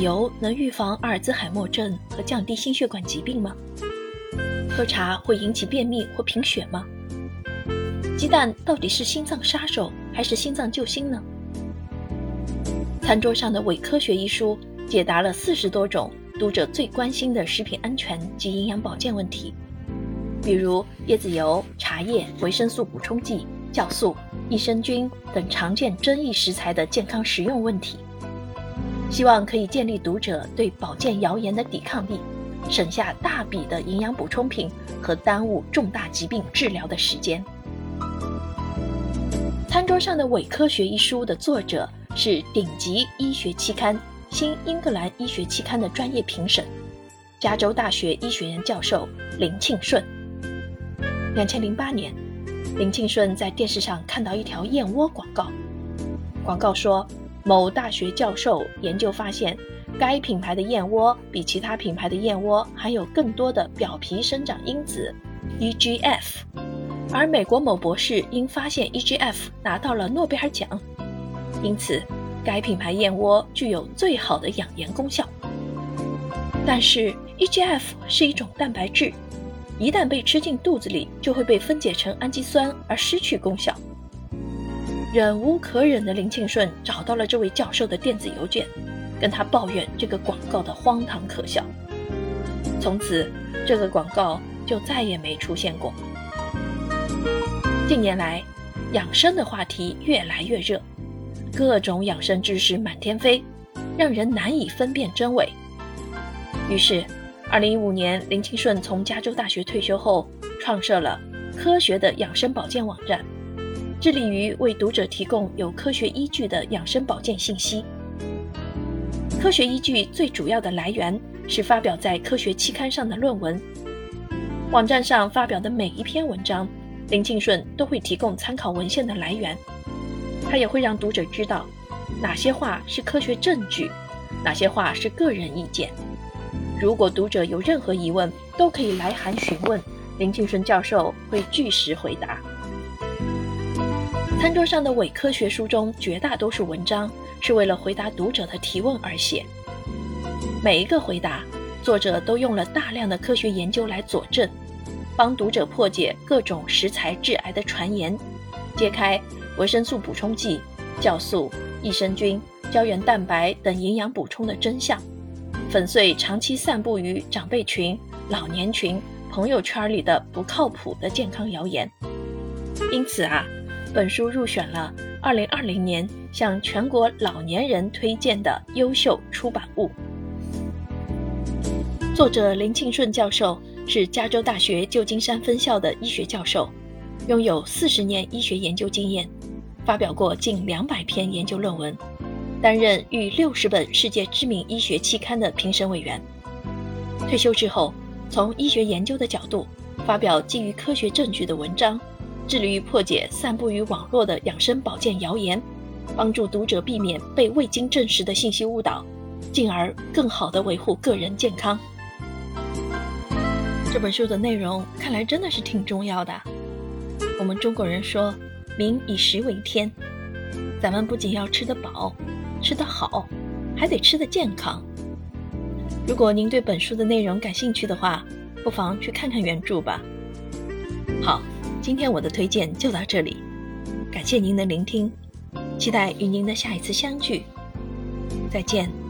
油能预防阿尔兹海默症和降低心血管疾病吗？喝茶会引起便秘或贫血吗？鸡蛋到底是心脏杀手还是心脏救星呢？餐桌上的伪科学一书解答了四十多种读者最关心的食品安全及营养保健问题，比如椰子油、茶叶、维生素补充剂、酵素、益生菌等常见争议食材的健康食用问题，希望可以建立读者对保健谣言的抵抗力，省下大笔的营养补充品和耽误重大疾病治疗的时间。餐桌上的伪科学一书的作者是顶级医学期刊《新英格兰医学期刊》的专业评审，加州大学医学院教授林庆顺。两千零八年，林庆顺在电视上看到一条燕窝广告，广告说某大学教授研究发现，该品牌的燕窝比其他品牌的燕窝含有更多的表皮生长因子 （EGF）。而美国某博士因发现 EGF 拿到了诺贝尔奖，因此该品牌燕窝具有最好的养颜功效。但是 EGF 是一种蛋白质，一旦被吃进肚子里，就会被分解成氨基酸而失去功效。忍无可忍的林庆顺找到了这位教授的电子邮件，跟他抱怨这个广告的荒唐可笑。从此，这个广告就再也没出现过。近年来，养生的话题越来越热，各种养生知识满天飞，让人难以分辨真伪。于是，2015年，林庆顺从加州大学退休后，创设了科学的养生保健网站，致力于为读者提供有科学依据的养生保健信息。科学依据最主要的来源是发表在科学期刊上的论文。网站上发表的每一篇文章。林庆顺都会提供参考文献的来源，他也会让读者知道哪些话是科学证据，哪些话是个人意见。如果读者有任何疑问，都可以来函询问，林庆顺教授会据实回答。餐桌上的伪科学书中，绝大多数文章是为了回答读者的提问而写，每一个回答，作者都用了大量的科学研究来佐证。帮读者破解各种食材致癌的传言，揭开维生素补充剂、酵素、益生菌、胶原蛋白等营养补充的真相，粉碎长期散布于长辈群、老年群、朋友圈里的不靠谱的健康谣言。因此啊，本书入选了2020年向全国老年人推荐的优秀出版物。作者林庆顺教授。是加州大学旧金山分校的医学教授，拥有四十年医学研究经验，发表过近两百篇研究论文，担任逾六十本世界知名医学期刊的评审委员。退休之后，从医学研究的角度发表基于科学证据的文章，致力于破解散布于网络的养生保健谣言，帮助读者避免被未经证实的信息误导，进而更好地维护个人健康。这本书的内容看来真的是挺重要的。我们中国人说“民以食为天”，咱们不仅要吃得饱、吃得好，还得吃得健康。如果您对本书的内容感兴趣的话，不妨去看看原著吧。好，今天我的推荐就到这里，感谢您的聆听，期待与您的下一次相聚，再见。